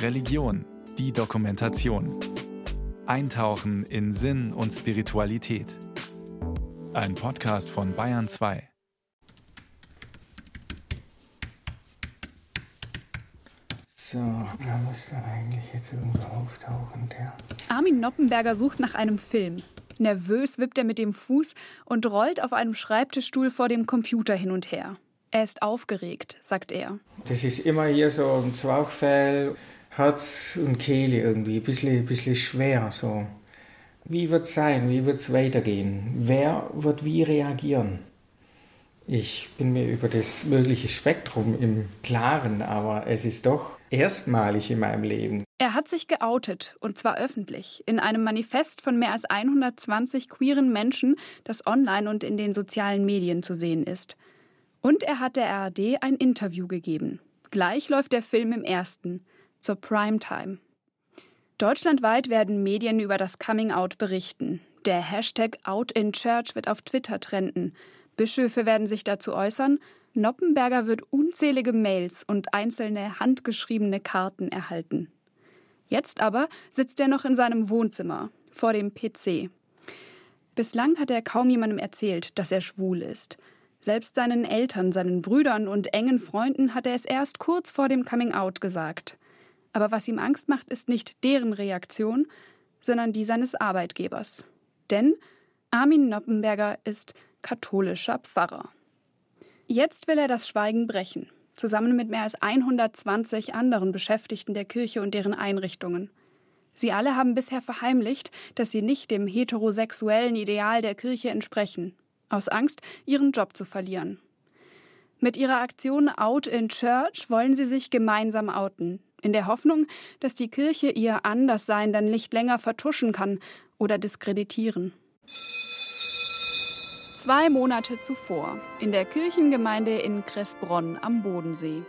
Religion, die Dokumentation. Eintauchen in Sinn und Spiritualität. Ein Podcast von Bayern 2. So, da muss dann eigentlich jetzt irgendwo auftauchen, der. Armin Noppenberger sucht nach einem Film. Nervös wippt er mit dem Fuß und rollt auf einem Schreibtischstuhl vor dem Computer hin und her. Er ist aufgeregt, sagt er. Das ist immer hier so ein Zwerchfell, Herz und Kehle irgendwie, ein bisschen, ein bisschen schwer so. Wie wird es sein? Wie wird es weitergehen? Wer wird wie reagieren? Ich bin mir über das mögliche Spektrum im Klaren, aber es ist doch erstmalig in meinem Leben. Er hat sich geoutet, und zwar öffentlich, in einem Manifest von mehr als 120 queeren Menschen, das online und in den sozialen Medien zu sehen ist. Und er hat der ARD ein Interview gegeben. Gleich läuft der Film im ersten, zur Primetime. Deutschlandweit werden Medien über das Coming-out berichten. Der Hashtag Out in Church wird auf Twitter trenden. Bischöfe werden sich dazu äußern. Noppenberger wird unzählige Mails und einzelne handgeschriebene Karten erhalten. Jetzt aber sitzt er noch in seinem Wohnzimmer vor dem PC. Bislang hat er kaum jemandem erzählt, dass er schwul ist. Selbst seinen Eltern, seinen Brüdern und engen Freunden hat er es erst kurz vor dem Coming Out gesagt. Aber was ihm Angst macht, ist nicht deren Reaktion, sondern die seines Arbeitgebers. Denn Armin Noppenberger ist katholischer Pfarrer. Jetzt will er das Schweigen brechen, zusammen mit mehr als 120 anderen Beschäftigten der Kirche und deren Einrichtungen. Sie alle haben bisher verheimlicht, dass sie nicht dem heterosexuellen Ideal der Kirche entsprechen, aus Angst, ihren Job zu verlieren. Mit ihrer Aktion Out in Church wollen sie sich gemeinsam outen, in der Hoffnung, dass die Kirche ihr Anderssein dann nicht länger vertuschen kann oder diskreditieren. Zwei Monate zuvor, in der Kirchengemeinde in Kressbronn am Bodensee.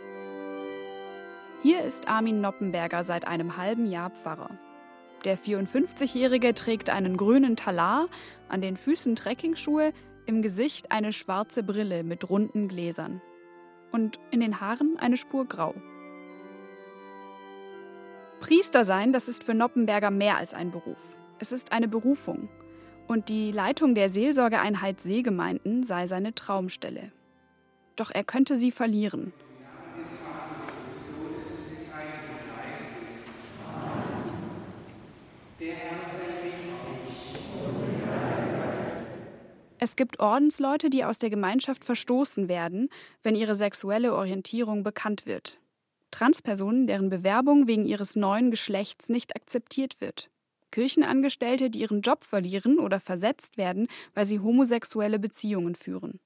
Hier ist Armin Noppenberger seit einem halben Jahr Pfarrer. Der 54-Jährige trägt einen grünen Talar, an den Füßen Trekkingschuhe, im Gesicht eine schwarze Brille mit runden Gläsern. Und in den Haaren eine Spur grau. Priester sein, das ist für Noppenberger mehr als ein Beruf. Es ist eine Berufung und die Leitung der Seelsorgeeinheit Seegemeinden sei seine Traumstelle. Doch er könnte sie verlieren. Es gibt Ordensleute, die aus der Gemeinschaft verstoßen werden, wenn ihre sexuelle Orientierung bekannt wird. Transpersonen, deren Bewerbung wegen ihres neuen Geschlechts nicht akzeptiert wird. Kirchenangestellte, die ihren Job verlieren oder versetzt werden, weil sie homosexuelle Beziehungen führen.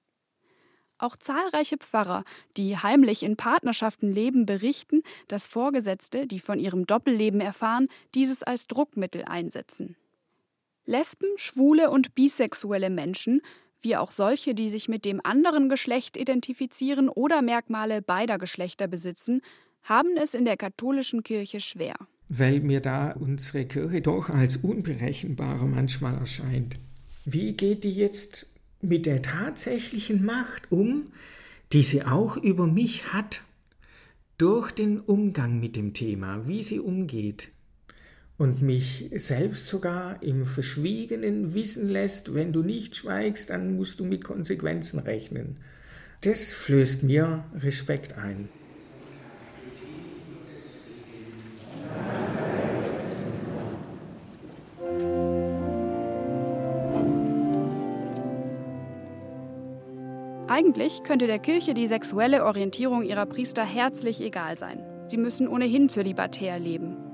Auch zahlreiche Pfarrer, die heimlich in Partnerschaften leben, berichten, dass Vorgesetzte, die von ihrem Doppelleben erfahren, dieses als Druckmittel einsetzen. Lesben, schwule und bisexuelle Menschen, wie auch solche, die sich mit dem anderen Geschlecht identifizieren oder Merkmale beider Geschlechter besitzen, haben es in der katholischen Kirche schwer weil mir da unsere Kirche doch als unberechenbarer manchmal erscheint. Wie geht die jetzt mit der tatsächlichen Macht um, die sie auch über mich hat, durch den Umgang mit dem Thema, wie sie umgeht und mich selbst sogar im Verschwiegenen wissen lässt, wenn du nicht schweigst, dann musst du mit Konsequenzen rechnen. Das flößt mir Respekt ein. Eigentlich könnte der Kirche die sexuelle Orientierung ihrer Priester herzlich egal sein. Sie müssen ohnehin zölibatär leben.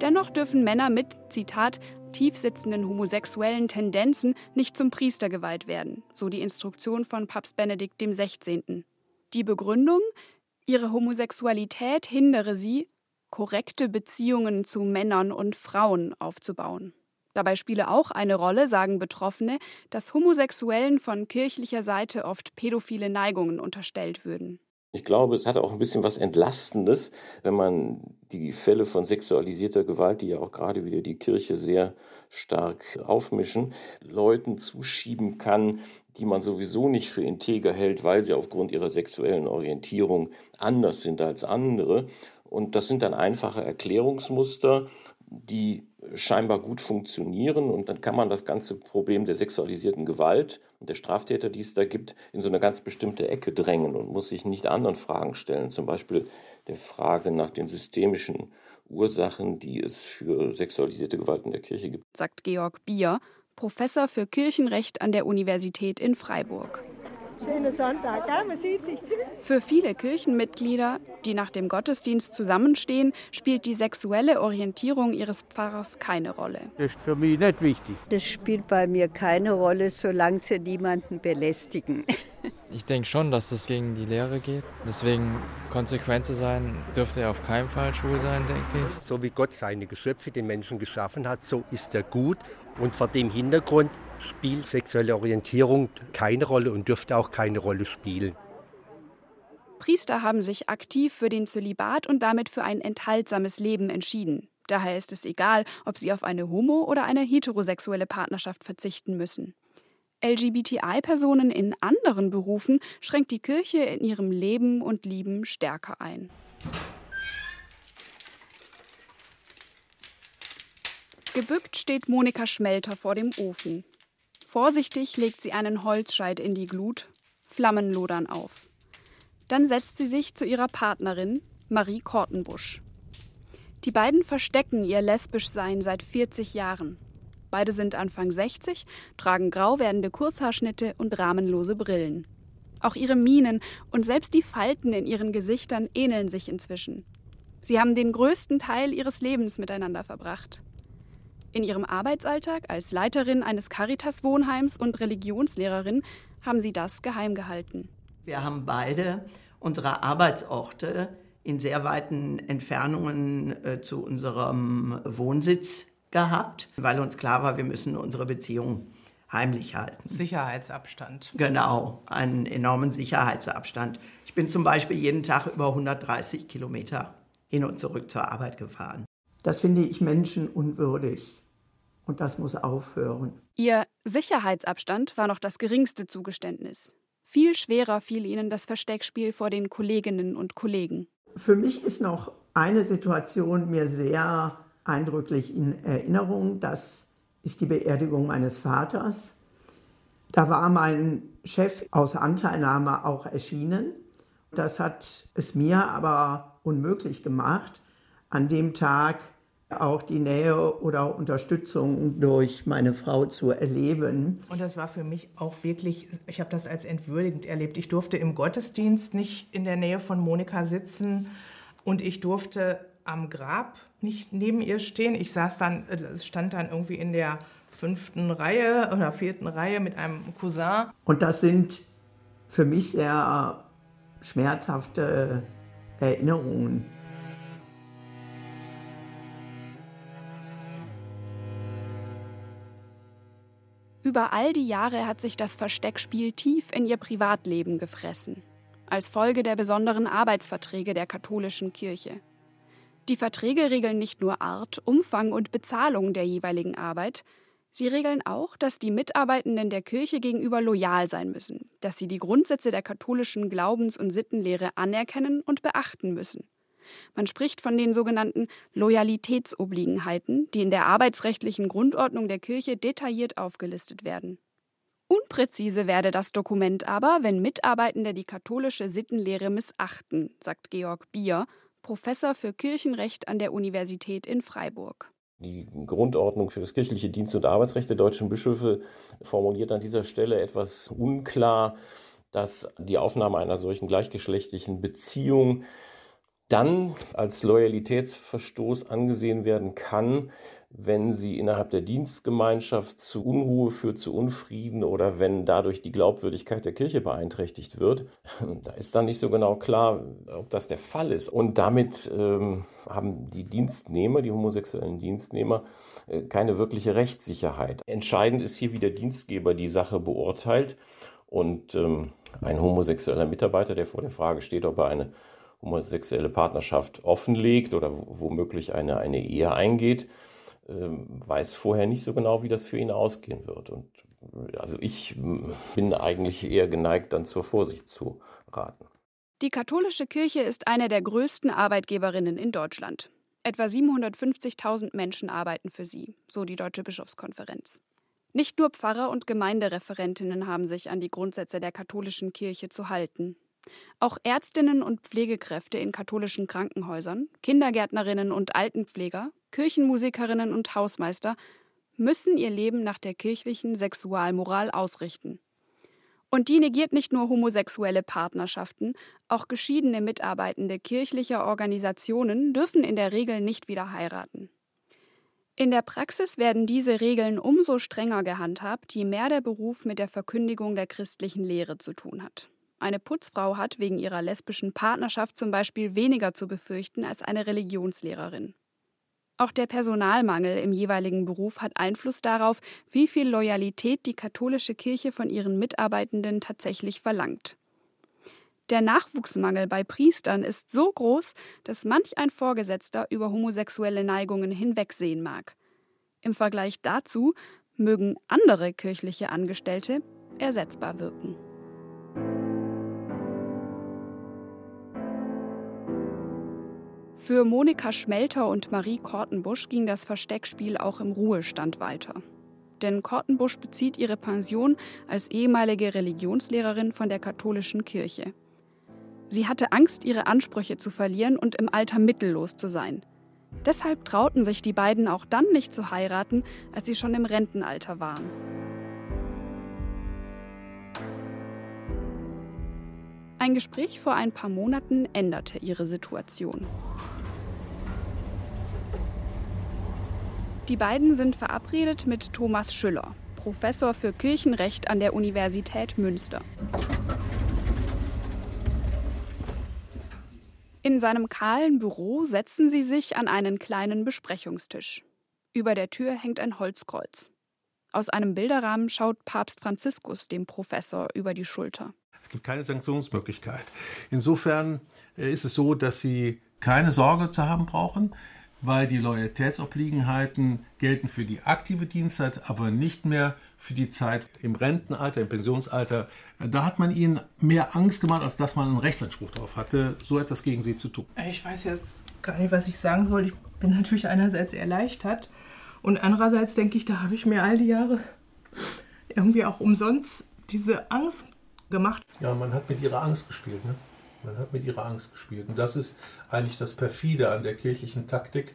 Dennoch dürfen Männer mit, Zitat, tiefsitzenden homosexuellen Tendenzen nicht zum Priester geweiht werden, so die Instruktion von Papst Benedikt XVI. Die Begründung, ihre Homosexualität hindere sie, korrekte Beziehungen zu Männern und Frauen aufzubauen. Dabei spiele auch eine Rolle, sagen Betroffene, dass Homosexuellen von kirchlicher Seite oft pädophile Neigungen unterstellt würden. Ich glaube, es hat auch ein bisschen was Entlastendes, wenn man die Fälle von sexualisierter Gewalt, die ja auch gerade wieder die Kirche sehr stark aufmischen, Leuten zuschieben kann, die man sowieso nicht für integer hält, weil sie aufgrund ihrer sexuellen Orientierung anders sind als andere. Und das sind dann einfache Erklärungsmuster, die scheinbar gut funktionieren. Und dann kann man das ganze Problem der sexualisierten Gewalt und der Straftäter, die es da gibt, in so eine ganz bestimmte Ecke drängen und muss sich nicht anderen Fragen stellen. Zum Beispiel der Frage nach den systemischen Ursachen, die es für sexualisierte Gewalt in der Kirche gibt. Sagt Georg Bier, Professor für Kirchenrecht an der Universität in Freiburg. Schönen Sonntag, gell? man sieht sich. Tschüss. Für viele Kirchenmitglieder, die nach dem Gottesdienst zusammenstehen, spielt die sexuelle Orientierung ihres Pfarrers keine Rolle. Das ist für mich nicht wichtig. Das spielt bei mir keine Rolle, solange sie niemanden belästigen. Ich denke schon, dass das gegen die Lehre geht. Deswegen konsequent zu sein, dürfte er auf keinen Fall schwul sein, denke ich. So wie Gott seine Geschöpfe, den Menschen geschaffen hat, so ist er gut. Und vor dem Hintergrund spielt sexuelle Orientierung keine Rolle und dürfte auch keine Rolle spielen. Priester haben sich aktiv für den Zölibat und damit für ein enthaltsames Leben entschieden. Daher ist es egal, ob sie auf eine homo- oder eine heterosexuelle Partnerschaft verzichten müssen. LGBTI-Personen in anderen Berufen schränkt die Kirche in ihrem Leben und Lieben stärker ein. Gebückt steht Monika Schmelter vor dem Ofen. Vorsichtig legt sie einen Holzscheit in die Glut, Flammen lodern auf. Dann setzt sie sich zu ihrer Partnerin, Marie Kortenbusch. Die beiden verstecken ihr Lesbischsein seit 40 Jahren. Beide sind Anfang 60, tragen grau werdende Kurzhaarschnitte und rahmenlose Brillen. Auch ihre Mienen und selbst die Falten in ihren Gesichtern ähneln sich inzwischen. Sie haben den größten Teil ihres Lebens miteinander verbracht. In ihrem Arbeitsalltag als Leiterin eines Caritas-Wohnheims und Religionslehrerin haben sie das geheim gehalten. Wir haben beide unsere Arbeitsorte in sehr weiten Entfernungen äh, zu unserem Wohnsitz gehabt, weil uns klar war, wir müssen unsere Beziehung heimlich halten. Sicherheitsabstand. Genau, einen enormen Sicherheitsabstand. Ich bin zum Beispiel jeden Tag über 130 Kilometer hin und zurück zur Arbeit gefahren. Das finde ich menschenunwürdig. Und das muss aufhören. Ihr Sicherheitsabstand war noch das geringste Zugeständnis. Viel schwerer fiel ihnen das Versteckspiel vor den Kolleginnen und Kollegen. Für mich ist noch eine Situation mir sehr eindrücklich in Erinnerung. Das ist die Beerdigung meines Vaters. Da war mein Chef aus Anteilnahme auch erschienen. Das hat es mir aber unmöglich gemacht, an dem Tag auch die Nähe oder Unterstützung durch meine Frau zu erleben. Und das war für mich auch wirklich, ich habe das als entwürdigend erlebt. Ich durfte im Gottesdienst nicht in der Nähe von Monika sitzen und ich durfte am Grab nicht neben ihr stehen. Ich saß dann, äh, stand dann irgendwie in der fünften Reihe oder vierten Reihe mit einem Cousin. Und das sind für mich sehr schmerzhafte Erinnerungen. Über all die Jahre hat sich das Versteckspiel tief in ihr Privatleben gefressen, als Folge der besonderen Arbeitsverträge der katholischen Kirche. Die Verträge regeln nicht nur Art, Umfang und Bezahlung der jeweiligen Arbeit, sie regeln auch, dass die Mitarbeitenden der Kirche gegenüber loyal sein müssen, dass sie die Grundsätze der katholischen Glaubens- und Sittenlehre anerkennen und beachten müssen. Man spricht von den sogenannten Loyalitätsobliegenheiten, die in der arbeitsrechtlichen Grundordnung der Kirche detailliert aufgelistet werden. Unpräzise werde das Dokument aber, wenn Mitarbeitende die katholische Sittenlehre missachten, sagt Georg Bier, Professor für Kirchenrecht an der Universität in Freiburg. Die Grundordnung für das kirchliche Dienst- und Arbeitsrecht der deutschen Bischöfe formuliert an dieser Stelle etwas unklar, dass die Aufnahme einer solchen gleichgeschlechtlichen Beziehung dann als Loyalitätsverstoß angesehen werden kann, wenn sie innerhalb der Dienstgemeinschaft zu Unruhe führt, zu Unfrieden oder wenn dadurch die Glaubwürdigkeit der Kirche beeinträchtigt wird. Da ist dann nicht so genau klar, ob das der Fall ist. Und damit ähm, haben die Dienstnehmer, die homosexuellen Dienstnehmer, äh, keine wirkliche Rechtssicherheit. Entscheidend ist hier, wie der Dienstgeber die Sache beurteilt. Und ähm, ein homosexueller Mitarbeiter, der vor der Frage steht, ob er eine homosexuelle Partnerschaft offenlegt oder womöglich eine, eine Ehe eingeht, ähm, weiß vorher nicht so genau, wie das für ihn ausgehen wird. Und also ich bin eigentlich eher geneigt, dann zur Vorsicht zu raten. Die katholische Kirche ist eine der größten Arbeitgeberinnen in Deutschland. Etwa 750.000 Menschen arbeiten für sie, so die Deutsche Bischofskonferenz. Nicht nur Pfarrer und Gemeindereferentinnen haben sich an die Grundsätze der katholischen Kirche zu halten. Auch Ärztinnen und Pflegekräfte in katholischen Krankenhäusern, Kindergärtnerinnen und Altenpfleger, Kirchenmusikerinnen und Hausmeister müssen ihr Leben nach der kirchlichen Sexualmoral ausrichten. Und die negiert nicht nur homosexuelle Partnerschaften, auch geschiedene Mitarbeitende kirchlicher Organisationen dürfen in der Regel nicht wieder heiraten. In der Praxis werden diese Regeln umso strenger gehandhabt, je mehr der Beruf mit der Verkündigung der christlichen Lehre zu tun hat. Eine Putzfrau hat wegen ihrer lesbischen Partnerschaft zum Beispiel weniger zu befürchten als eine Religionslehrerin. Auch der Personalmangel im jeweiligen Beruf hat Einfluss darauf, wie viel Loyalität die katholische Kirche von ihren Mitarbeitenden tatsächlich verlangt. Der Nachwuchsmangel bei Priestern ist so groß, dass manch ein Vorgesetzter über homosexuelle Neigungen hinwegsehen mag. Im Vergleich dazu mögen andere kirchliche Angestellte ersetzbar wirken. Für Monika Schmelter und Marie Kortenbusch ging das Versteckspiel auch im Ruhestand weiter. Denn Kortenbusch bezieht ihre Pension als ehemalige Religionslehrerin von der katholischen Kirche. Sie hatte Angst, ihre Ansprüche zu verlieren und im Alter mittellos zu sein. Deshalb trauten sich die beiden auch dann nicht zu heiraten, als sie schon im Rentenalter waren. Ein Gespräch vor ein paar Monaten änderte ihre Situation. Die beiden sind verabredet mit Thomas Schüller, Professor für Kirchenrecht an der Universität Münster. In seinem kahlen Büro setzen sie sich an einen kleinen Besprechungstisch. Über der Tür hängt ein Holzkreuz. Aus einem Bilderrahmen schaut Papst Franziskus dem Professor über die Schulter. Es gibt keine Sanktionsmöglichkeit. Insofern äh, ist es so, dass Sie keine Sorge zu haben brauchen weil die Loyalitätsobliegenheiten gelten für die aktive Dienstzeit, aber nicht mehr für die Zeit im Rentenalter, im Pensionsalter. Da hat man ihnen mehr Angst gemacht, als dass man einen Rechtsanspruch darauf hatte, so etwas gegen sie zu tun. Ich weiß jetzt gar nicht, was ich sagen soll. Ich bin natürlich einerseits erleichtert und andererseits denke ich, da habe ich mir all die Jahre irgendwie auch umsonst diese Angst gemacht. Ja, man hat mit ihrer Angst gespielt. Ne? Man hat mit ihrer Angst gespielt. Und das ist eigentlich das Perfide an der kirchlichen Taktik.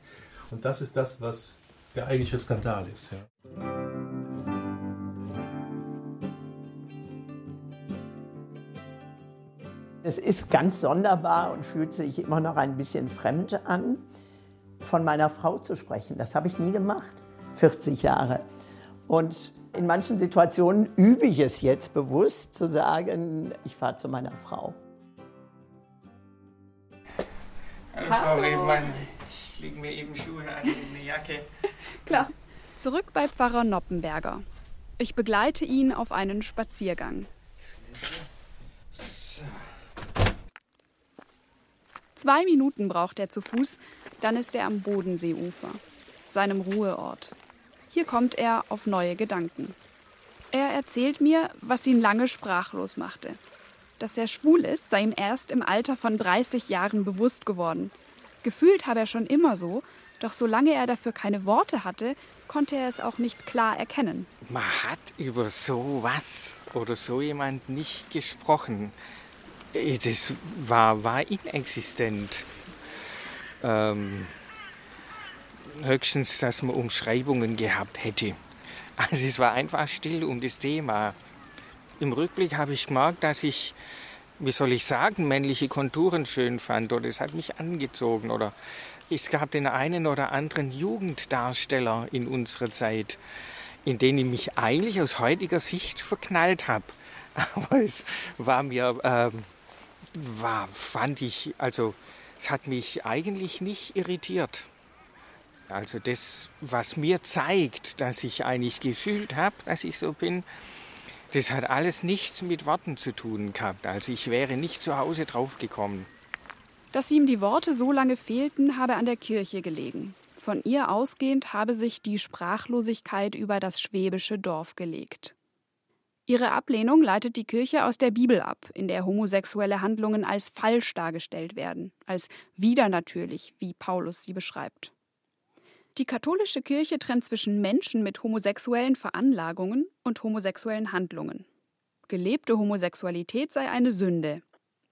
Und das ist das, was der eigentliche Skandal ist. Ja. Es ist ganz sonderbar und fühlt sich immer noch ein bisschen fremd an, von meiner Frau zu sprechen. Das habe ich nie gemacht, 40 Jahre. Und in manchen Situationen übe ich es jetzt bewusst zu sagen, ich fahre zu meiner Frau. Hallo, Frau Rehmann. Ich lege mir eben Schuhe an und eine Jacke. Klar. Zurück bei Pfarrer Noppenberger. Ich begleite ihn auf einen Spaziergang. Zwei Minuten braucht er zu Fuß, dann ist er am Bodenseeufer, seinem Ruheort. Hier kommt er auf neue Gedanken. Er erzählt mir, was ihn lange sprachlos machte. Dass er schwul ist, sei ihm erst im Alter von 30 Jahren bewusst geworden. Gefühlt habe er schon immer so, doch solange er dafür keine Worte hatte, konnte er es auch nicht klar erkennen. Man hat über so was oder so jemand nicht gesprochen. Das war, war inexistent. Ähm, höchstens, dass man Umschreibungen gehabt hätte. Also es war einfach still um das Thema. Im Rückblick habe ich gemerkt, dass ich, wie soll ich sagen, männliche Konturen schön fand oder es hat mich angezogen oder es gab den einen oder anderen Jugenddarsteller in unserer Zeit, in den ich mich eigentlich aus heutiger Sicht verknallt habe. Aber es war mir, ähm, war, fand ich, also es hat mich eigentlich nicht irritiert. Also das, was mir zeigt, dass ich eigentlich gefühlt habe, dass ich so bin, das hat alles nichts mit Worten zu tun gehabt. Also ich wäre nicht zu Hause draufgekommen. Dass ihm die Worte so lange fehlten, habe an der Kirche gelegen. Von ihr ausgehend habe sich die Sprachlosigkeit über das schwäbische Dorf gelegt. Ihre Ablehnung leitet die Kirche aus der Bibel ab, in der homosexuelle Handlungen als falsch dargestellt werden, als widernatürlich, wie Paulus sie beschreibt. Die katholische Kirche trennt zwischen Menschen mit homosexuellen Veranlagungen und homosexuellen Handlungen. Gelebte Homosexualität sei eine Sünde.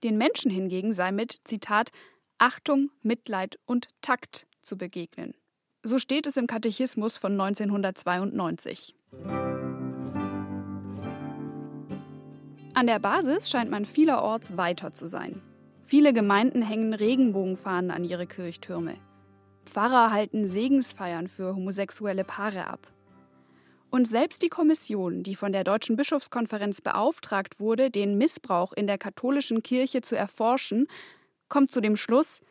Den Menschen hingegen sei mit, Zitat, Achtung, Mitleid und Takt zu begegnen. So steht es im Katechismus von 1992. An der Basis scheint man vielerorts weiter zu sein. Viele Gemeinden hängen Regenbogenfahnen an ihre Kirchtürme. Pfarrer halten Segensfeiern für homosexuelle Paare ab. Und selbst die Kommission, die von der Deutschen Bischofskonferenz beauftragt wurde, den Missbrauch in der katholischen Kirche zu erforschen, kommt zu dem Schluss,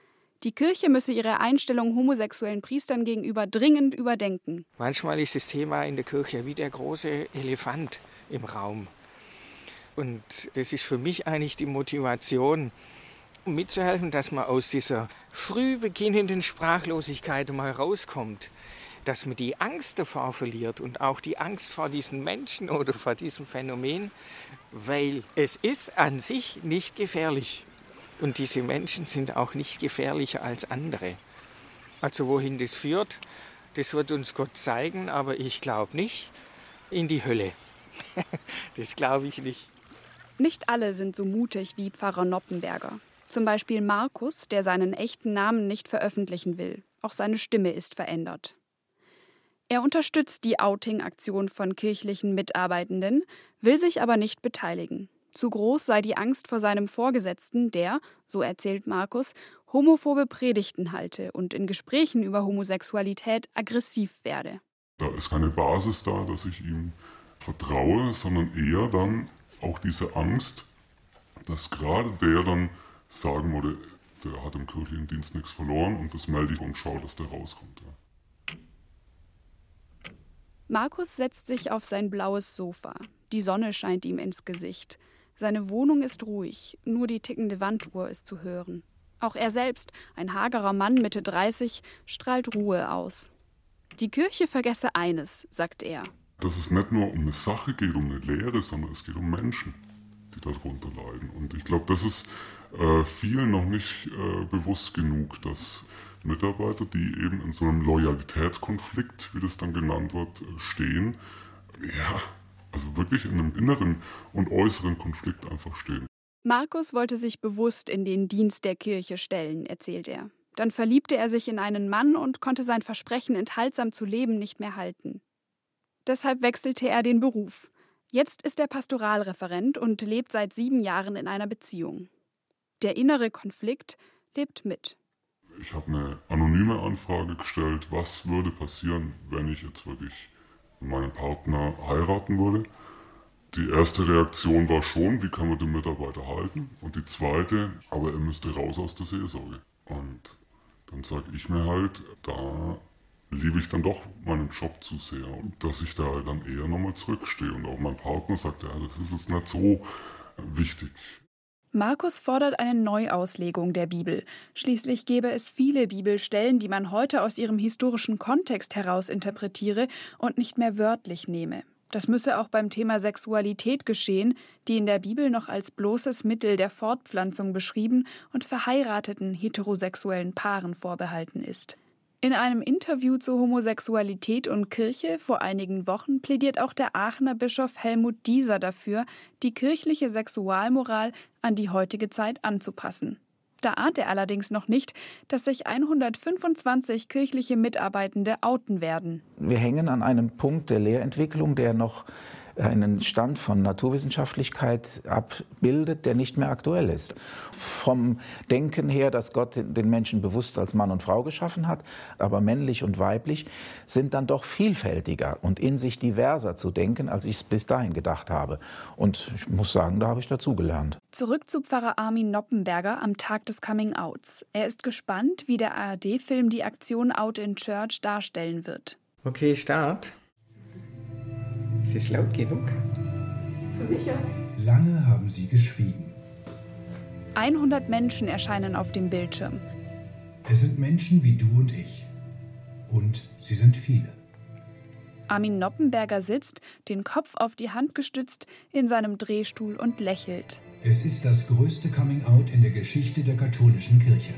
die Kirche müsse ihre Einstellung homosexuellen Priestern gegenüber dringend überdenken. Manchmal ist das Thema in der Kirche wie der große Elefant im Raum. Und das ist für mich eigentlich die Motivation, mitzuhelfen, dass man aus dieser früh beginnenden Sprachlosigkeit mal rauskommt, dass man die Angst davor verliert und auch die Angst vor diesen Menschen oder vor diesem Phänomen, weil es ist an sich nicht gefährlich. Und diese Menschen sind auch nicht gefährlicher als andere. Also wohin das führt, das wird uns Gott zeigen, aber ich glaube nicht in die Hölle. das glaube ich nicht. Nicht alle sind so mutig wie Pfarrer Noppenberger. Zum Beispiel Markus, der seinen echten Namen nicht veröffentlichen will. Auch seine Stimme ist verändert. Er unterstützt die Outing-Aktion von kirchlichen Mitarbeitenden, will sich aber nicht beteiligen. Zu groß sei die Angst vor seinem Vorgesetzten, der, so erzählt Markus, homophobe Predigten halte und in Gesprächen über Homosexualität aggressiv werde. Da ist keine Basis da, dass ich ihm vertraue, sondern eher dann auch diese Angst, dass gerade der dann sagen würde, der hat im kirchlichen Dienst nichts verloren und das melde ich und schaue, dass der rauskommt. Ja. Markus setzt sich auf sein blaues Sofa. Die Sonne scheint ihm ins Gesicht. Seine Wohnung ist ruhig, nur die tickende Wanduhr ist zu hören. Auch er selbst, ein hagerer Mann Mitte 30, strahlt Ruhe aus. Die Kirche vergesse eines, sagt er, dass es nicht nur um eine Sache geht, um eine Lehre, sondern es geht um Menschen, die darunter leiden. Und ich glaube, das ist äh, vielen noch nicht äh, bewusst genug, dass Mitarbeiter, die eben in so einem Loyalitätskonflikt, wie das dann genannt wird, äh, stehen, ja, also wirklich in einem inneren und äußeren Konflikt einfach stehen. Markus wollte sich bewusst in den Dienst der Kirche stellen, erzählt er. Dann verliebte er sich in einen Mann und konnte sein Versprechen, enthaltsam zu leben, nicht mehr halten. Deshalb wechselte er den Beruf. Jetzt ist er Pastoralreferent und lebt seit sieben Jahren in einer Beziehung. Der innere Konflikt lebt mit. Ich habe eine anonyme Anfrage gestellt, was würde passieren, wenn ich jetzt wirklich meinen Partner heiraten würde. Die erste Reaktion war schon, wie kann man den Mitarbeiter halten? Und die zweite, aber er müsste raus aus der Seelsorge. Und dann sage ich mir halt, da liebe ich dann doch meinen Job zu sehr und dass ich da dann eher nochmal zurückstehe. Und auch mein Partner sagt, ja, das ist jetzt nicht so wichtig. Markus fordert eine Neuauslegung der Bibel. Schließlich gäbe es viele Bibelstellen, die man heute aus ihrem historischen Kontext heraus interpretiere und nicht mehr wörtlich nehme. Das müsse auch beim Thema Sexualität geschehen, die in der Bibel noch als bloßes Mittel der Fortpflanzung beschrieben und verheirateten heterosexuellen Paaren vorbehalten ist. In einem Interview zu Homosexualität und Kirche vor einigen Wochen plädiert auch der Aachener Bischof Helmut Dieser dafür, die kirchliche Sexualmoral an die heutige Zeit anzupassen. Da ahnt er allerdings noch nicht, dass sich 125 kirchliche Mitarbeitende outen werden. Wir hängen an einem Punkt der Lehrentwicklung, der noch einen Stand von Naturwissenschaftlichkeit abbildet, der nicht mehr aktuell ist. Vom Denken her, dass Gott den Menschen bewusst als Mann und Frau geschaffen hat, aber männlich und weiblich sind dann doch vielfältiger und in sich diverser zu denken, als ich es bis dahin gedacht habe. Und ich muss sagen, da habe ich dazugelernt. Zurück zu Pfarrer Armin Noppenberger am Tag des Coming-Outs. Er ist gespannt, wie der ARD-Film die Aktion Out in Church darstellen wird. Okay, Start. Ist es laut genug? Für mich ja. Lange haben sie geschwiegen. 100 Menschen erscheinen auf dem Bildschirm. Es sind Menschen wie du und ich. Und sie sind viele. Armin Noppenberger sitzt, den Kopf auf die Hand gestützt, in seinem Drehstuhl und lächelt. Es ist das größte Coming-out in der Geschichte der katholischen Kirche.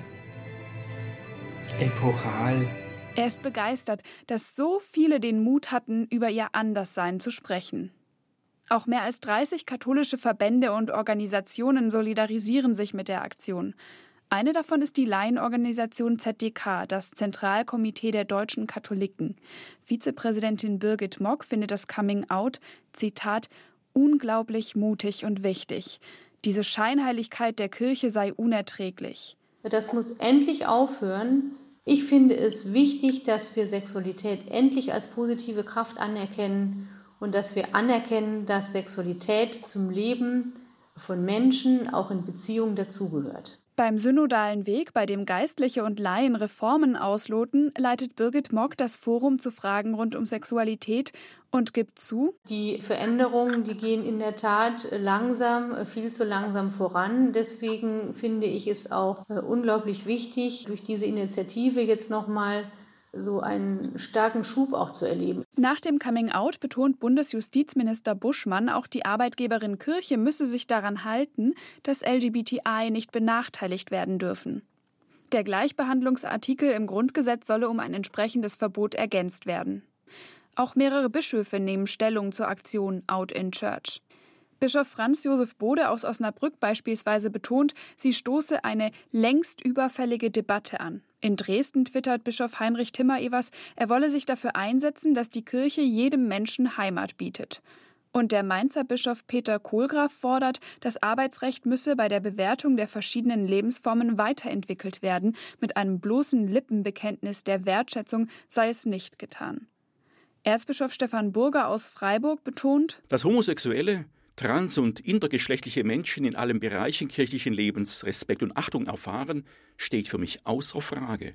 Epochal. Er ist begeistert, dass so viele den Mut hatten, über ihr Anderssein zu sprechen. Auch mehr als 30 katholische Verbände und Organisationen solidarisieren sich mit der Aktion. Eine davon ist die Laienorganisation ZDK, das Zentralkomitee der deutschen Katholiken. Vizepräsidentin Birgit Mock findet das Coming Out, Zitat, unglaublich mutig und wichtig. Diese Scheinheiligkeit der Kirche sei unerträglich. Das muss endlich aufhören. Ich finde es wichtig, dass wir Sexualität endlich als positive Kraft anerkennen und dass wir anerkennen, dass Sexualität zum Leben von Menschen auch in Beziehungen dazugehört. Beim synodalen Weg, bei dem Geistliche und Laien Reformen ausloten, leitet Birgit Mock das Forum zu Fragen rund um Sexualität und gibt zu, die Veränderungen, die gehen in der Tat langsam, viel zu langsam voran. Deswegen finde ich es auch äh, unglaublich wichtig, durch diese Initiative jetzt nochmal so einen starken Schub auch zu erleben. Nach dem Coming-out betont Bundesjustizminister Buschmann, auch die Arbeitgeberin Kirche müsse sich daran halten, dass LGBTI nicht benachteiligt werden dürfen. Der Gleichbehandlungsartikel im Grundgesetz solle um ein entsprechendes Verbot ergänzt werden. Auch mehrere Bischöfe nehmen Stellung zur Aktion Out in Church. Bischof Franz Josef Bode aus Osnabrück beispielsweise betont, sie stoße eine längst überfällige Debatte an. In Dresden twittert Bischof Heinrich Timmer-Evers, er wolle sich dafür einsetzen, dass die Kirche jedem Menschen Heimat bietet. Und der Mainzer Bischof Peter Kohlgraf fordert, das Arbeitsrecht müsse bei der Bewertung der verschiedenen Lebensformen weiterentwickelt werden. Mit einem bloßen Lippenbekenntnis der Wertschätzung sei es nicht getan. Erzbischof Stefan Burger aus Freiburg betont, dass Homosexuelle trans- und intergeschlechtliche Menschen in allen Bereichen kirchlichen Lebens Respekt und Achtung erfahren, steht für mich außer Frage.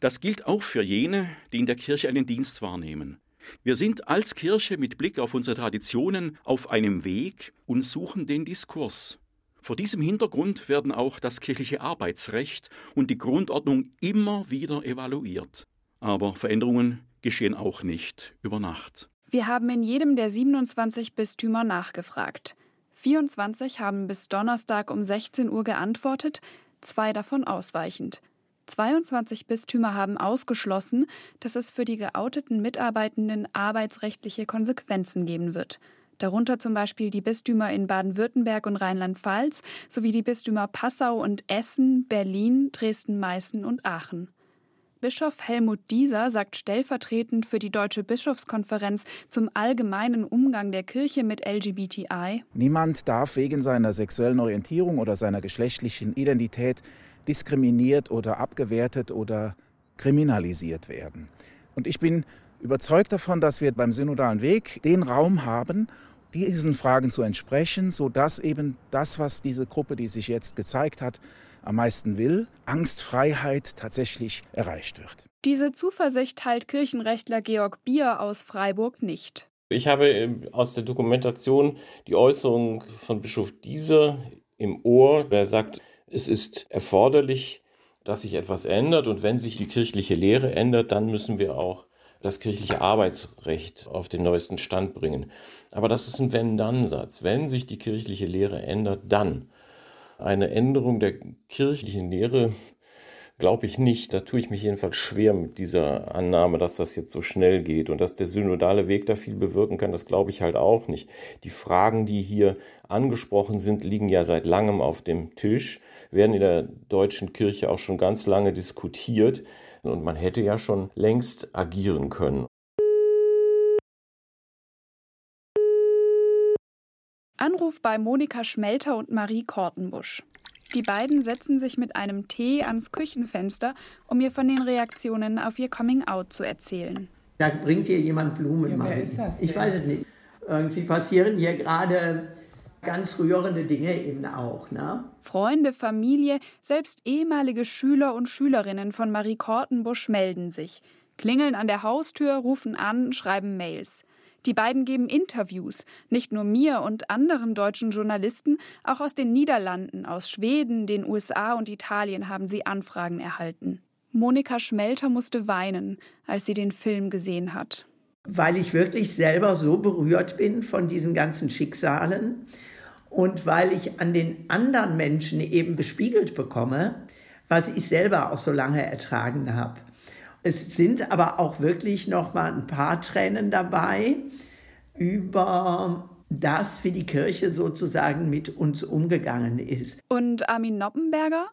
Das gilt auch für jene, die in der Kirche einen Dienst wahrnehmen. Wir sind als Kirche mit Blick auf unsere Traditionen auf einem Weg und suchen den Diskurs. Vor diesem Hintergrund werden auch das kirchliche Arbeitsrecht und die Grundordnung immer wieder evaluiert. Aber Veränderungen geschehen auch nicht über Nacht. Wir haben in jedem der 27 Bistümer nachgefragt. 24 haben bis Donnerstag um 16 Uhr geantwortet, zwei davon ausweichend. 22 Bistümer haben ausgeschlossen, dass es für die geouteten Mitarbeitenden arbeitsrechtliche Konsequenzen geben wird. Darunter zum Beispiel die Bistümer in Baden-Württemberg und Rheinland-Pfalz sowie die Bistümer Passau und Essen, Berlin, Dresden-Meißen und Aachen. Bischof Helmut Dieser sagt stellvertretend für die Deutsche Bischofskonferenz zum allgemeinen Umgang der Kirche mit LGBTI. Niemand darf wegen seiner sexuellen Orientierung oder seiner geschlechtlichen Identität diskriminiert oder abgewertet oder kriminalisiert werden. Und ich bin überzeugt davon, dass wir beim synodalen Weg den Raum haben, diesen Fragen zu entsprechen, sodass eben das, was diese Gruppe, die sich jetzt gezeigt hat, am meisten will, Angstfreiheit tatsächlich erreicht wird. Diese Zuversicht teilt Kirchenrechtler Georg Bier aus Freiburg nicht. Ich habe ähm, aus der Dokumentation die Äußerung von Bischof Dieser im Ohr, der sagt, es ist erforderlich, dass sich etwas ändert und wenn sich die kirchliche Lehre ändert, dann müssen wir auch das kirchliche Arbeitsrecht auf den neuesten Stand bringen. Aber das ist ein Wenn-Dann-Satz. Wenn sich die kirchliche Lehre ändert, dann eine Änderung der kirchlichen Lehre glaube ich nicht. Da tue ich mich jedenfalls schwer mit dieser Annahme, dass das jetzt so schnell geht und dass der synodale Weg da viel bewirken kann. Das glaube ich halt auch nicht. Die Fragen, die hier angesprochen sind, liegen ja seit langem auf dem Tisch, werden in der deutschen Kirche auch schon ganz lange diskutiert und man hätte ja schon längst agieren können. Anruf bei Monika Schmelter und Marie Kortenbusch. Die beiden setzen sich mit einem Tee ans Küchenfenster, um mir von den Reaktionen auf ihr Coming-out zu erzählen. Da bringt dir jemand Blumen, ja, Marie. ist das ich weiß es nicht. Irgendwie passieren hier gerade ganz rührende Dinge eben auch. Ne? Freunde, Familie, selbst ehemalige Schüler und Schülerinnen von Marie Kortenbusch melden sich, klingeln an der Haustür, rufen an, schreiben Mails. Die beiden geben Interviews, nicht nur mir und anderen deutschen Journalisten, auch aus den Niederlanden, aus Schweden, den USA und Italien haben sie Anfragen erhalten. Monika Schmelter musste weinen, als sie den Film gesehen hat. weil ich wirklich selber so berührt bin von diesen ganzen Schicksalen und weil ich an den anderen Menschen eben bespiegelt bekomme, was ich selber auch so lange ertragen habe. Es sind aber auch wirklich noch mal ein paar Tränen dabei über das, wie die Kirche sozusagen mit uns umgegangen ist. Und Armin Noppenberger?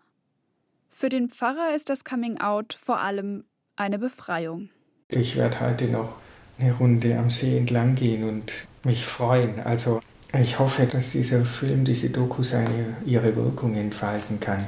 Für den Pfarrer ist das Coming Out vor allem eine Befreiung. Ich werde heute noch eine Runde am See entlang gehen und mich freuen. Also ich hoffe, dass dieser Film, diese Doku seine, ihre Wirkung entfalten kann.